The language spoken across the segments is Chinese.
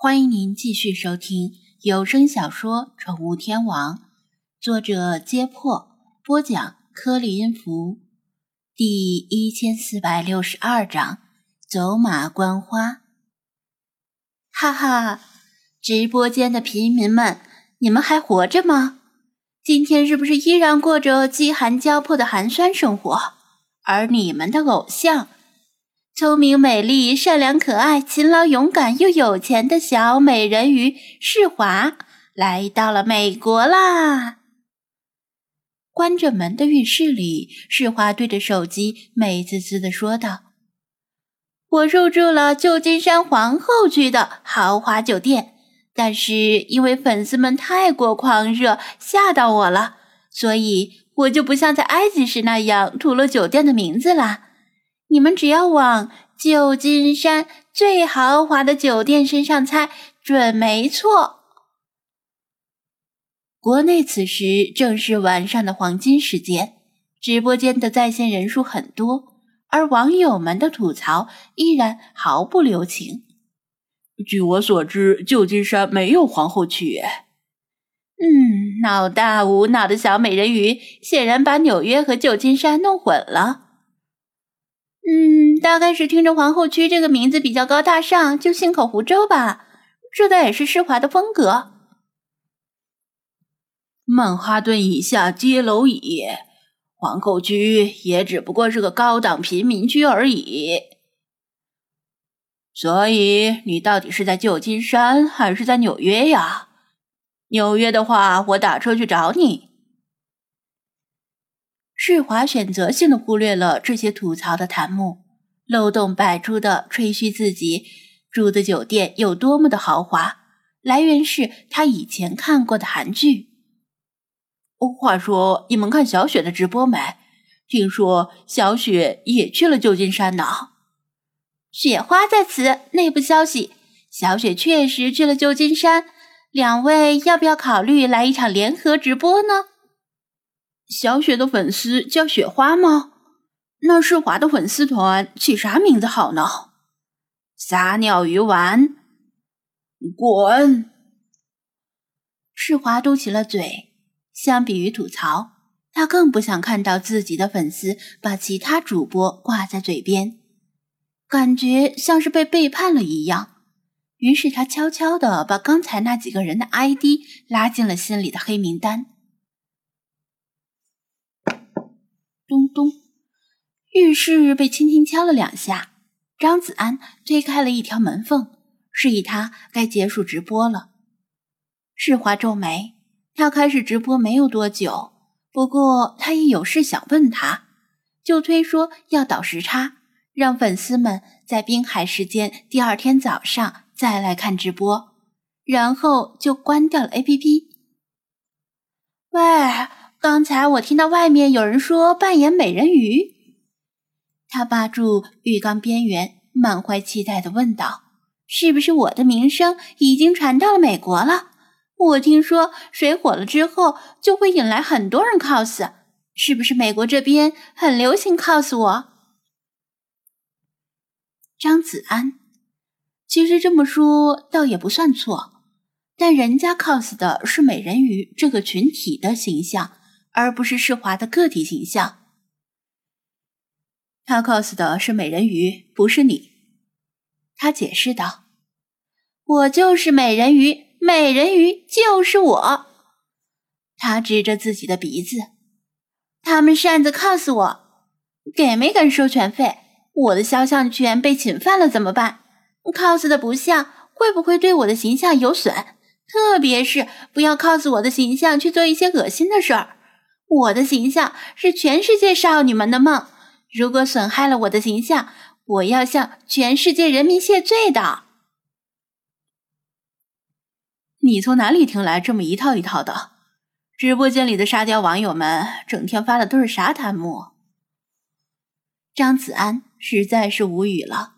欢迎您继续收听有声小说《宠物天王》，作者：揭破，播讲：颗粒音符，第一千四百六十二章：走马观花。哈哈，直播间的平民们，你们还活着吗？今天是不是依然过着饥寒交迫的寒酸生活？而你们的偶像？聪明、美丽、善良、可爱、勤劳、勇敢又有钱的小美人鱼世华来到了美国啦！关着门的浴室里，世华对着手机美滋滋的说道：“我入住了旧金山皇后区的豪华酒店，但是因为粉丝们太过狂热，吓到我了，所以我就不像在埃及时那样涂了酒店的名字啦。”你们只要往旧金山最豪华的酒店身上猜，准没错。国内此时正是晚上的黄金时间，直播间的在线人数很多，而网友们的吐槽依然毫不留情。据我所知，旧金山没有皇后区。嗯，脑大无脑的小美人鱼显然把纽约和旧金山弄混了。嗯，大概是听着皇后区这个名字比较高大上，就信口胡诌吧。这倒也是施华的风格。曼哈顿以下皆蝼蚁，皇后区也只不过是个高档贫民区而已。所以你到底是在旧金山还是在纽约呀？纽约的话，我打车去找你。世华选择性的忽略了这些吐槽的弹幕，漏洞百出的吹嘘自己住的酒店有多么的豪华，来源是他以前看过的韩剧。话说，你们看小雪的直播没？听说小雪也去了旧金山呢。雪花在此，内部消息：小雪确实去了旧金山。两位要不要考虑来一场联合直播呢？小雪的粉丝叫雪花吗？那世华的粉丝团起啥名字好呢？撒尿鱼丸，滚！世华嘟起了嘴。相比于吐槽，他更不想看到自己的粉丝把其他主播挂在嘴边，感觉像是被背叛了一样。于是他悄悄的把刚才那几个人的 ID 拉进了心里的黑名单。咚咚，浴室被轻轻敲了两下。张子安推开了一条门缝，示意他该结束直播了。世华皱眉，他开始直播没有多久，不过他也有事想问他，就推说要倒时差，让粉丝们在滨海时间第二天早上再来看直播，然后就关掉了 APP。喂。刚才我听到外面有人说扮演美人鱼，他扒住浴缸边缘，满怀期待的问道：“是不是我的名声已经传到了美国了？我听说水火了之后就会引来很多人 cos，是不是美国这边很流行 cos 我？”张子安，其实这么说倒也不算错，但人家 cos 的是美人鱼这个群体的形象。而不是世华的个体形象，他 cos 的是美人鱼，不是你。他解释道：“我就是美人鱼，美人鱼就是我。”他指着自己的鼻子：“他们擅自 cos 我，给没给授权费？我的肖像权被侵犯了怎么办？cos 的不像，会不会对我的形象有损？特别是不要 cos 我的形象去做一些恶心的事儿。”我的形象是全世界少女们的梦，如果损害了我的形象，我要向全世界人民谢罪的。你从哪里听来这么一套一套的？直播间里的沙雕网友们整天发的都是啥弹幕？张子安实在是无语了。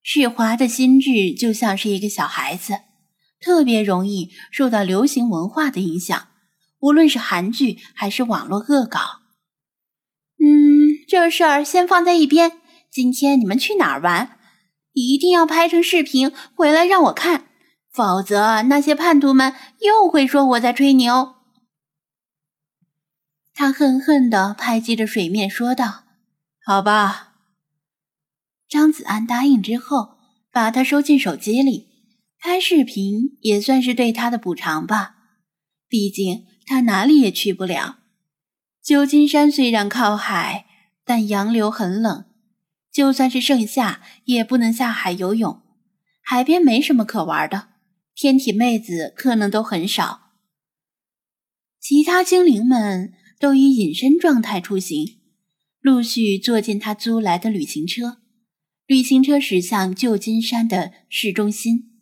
世华的心智就像是一个小孩子，特别容易受到流行文化的影响。无论是韩剧还是网络恶搞，嗯，这事儿先放在一边。今天你们去哪儿玩？一定要拍成视频回来让我看，否则那些叛徒们又会说我在吹牛。他恨恨地拍击着水面，说道：“好吧。”张子安答应之后，把他收进手机里。拍视频也算是对他的补偿吧，毕竟他哪里也去不了。旧金山虽然靠海，但洋流很冷，就算是盛夏也不能下海游泳。海边没什么可玩的，天体妹子可能都很少。其他精灵们都以隐身状态出行，陆续坐进他租来的旅行车。旅行车驶向旧金山的市中心。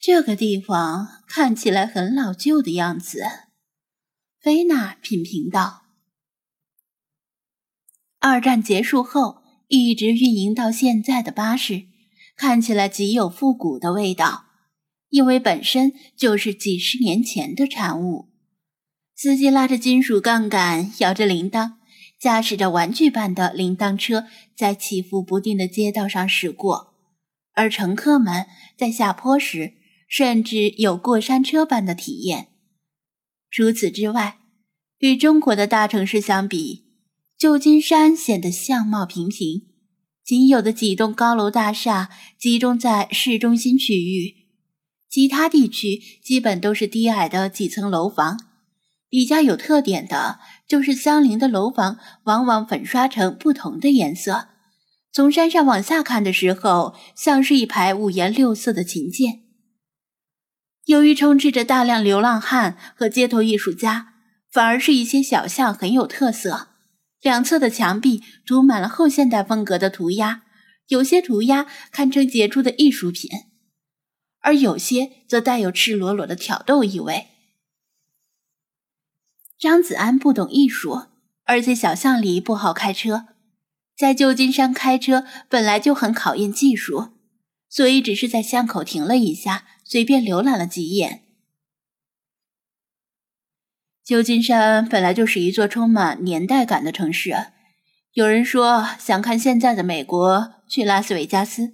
这个地方看起来很老旧的样子，菲娜品评道。二战结束后一直运营到现在的巴士，看起来极有复古的味道，因为本身就是几十年前的产物。司机拉着金属杠杆，摇着铃铛，驾驶着玩具般的铃铛车，在起伏不定的街道上驶过，而乘客们在下坡时。甚至有过山车般的体验。除此之外，与中国的大城市相比，旧金山显得相貌平平，仅有的几栋高楼大厦集中在市中心区域，其他地区基本都是低矮的几层楼房。比较有特点的就是相邻的楼房往往粉刷成不同的颜色，从山上往下看的时候，像是一排五颜六色的琴键。由于充斥着大量流浪汉和街头艺术家，反而是一些小巷很有特色。两侧的墙壁涂满了后现代风格的涂鸦，有些涂鸦堪称杰出的艺术品，而有些则带有赤裸裸的挑逗意味。张子安不懂艺术，而且小巷里不好开车，在旧金山开车本来就很考验技术，所以只是在巷口停了一下。随便浏览了几眼。旧金山本来就是一座充满年代感的城市。有人说，想看现在的美国，去拉斯维加斯；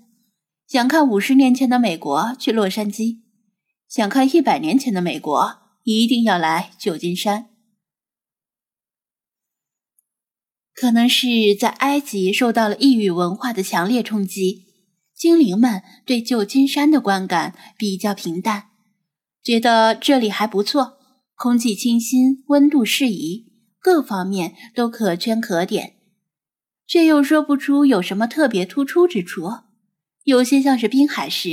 想看五十年前的美国，去洛杉矶；想看一百年前的美国，一定要来旧金山。可能是在埃及受到了异域文化的强烈冲击。精灵们对旧金山的观感比较平淡，觉得这里还不错，空气清新，温度适宜，各方面都可圈可点，却又说不出有什么特别突出之处。有些像是滨海市，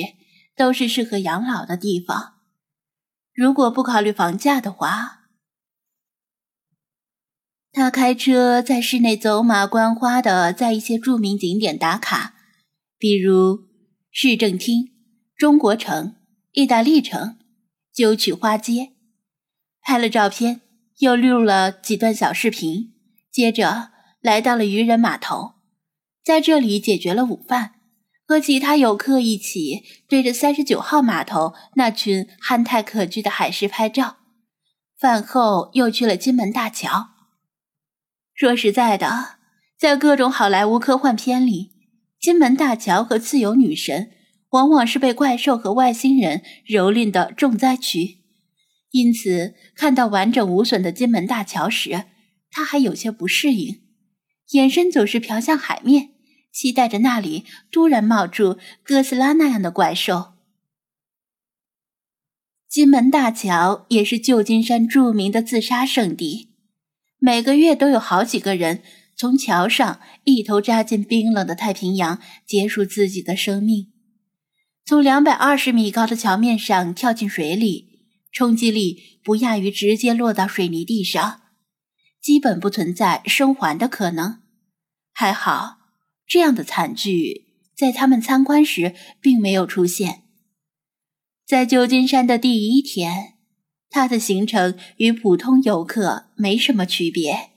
都是适合养老的地方。如果不考虑房价的话，他开车在市内走马观花的，在一些著名景点打卡。比如市政厅、中国城、意大利城、九曲花街，拍了照片，又录了几段小视频，接着来到了渔人码头，在这里解决了午饭，和其他游客一起对着三十九号码头那群憨态可掬的海狮拍照。饭后又去了金门大桥。说实在的，在各种好莱坞科幻片里。金门大桥和自由女神往往是被怪兽和外星人蹂躏的重灾区，因此看到完整无损的金门大桥时，他还有些不适应，眼神总是瞟向海面，期待着那里突然冒出哥斯拉那样的怪兽。金门大桥也是旧金山著名的自杀圣地，每个月都有好几个人。从桥上一头扎进冰冷的太平洋，结束自己的生命；从两百二十米高的桥面上跳进水里，冲击力不亚于直接落到水泥地上，基本不存在生还的可能。还好，这样的惨剧在他们参观时并没有出现。在旧金山的第一天，他的行程与普通游客没什么区别。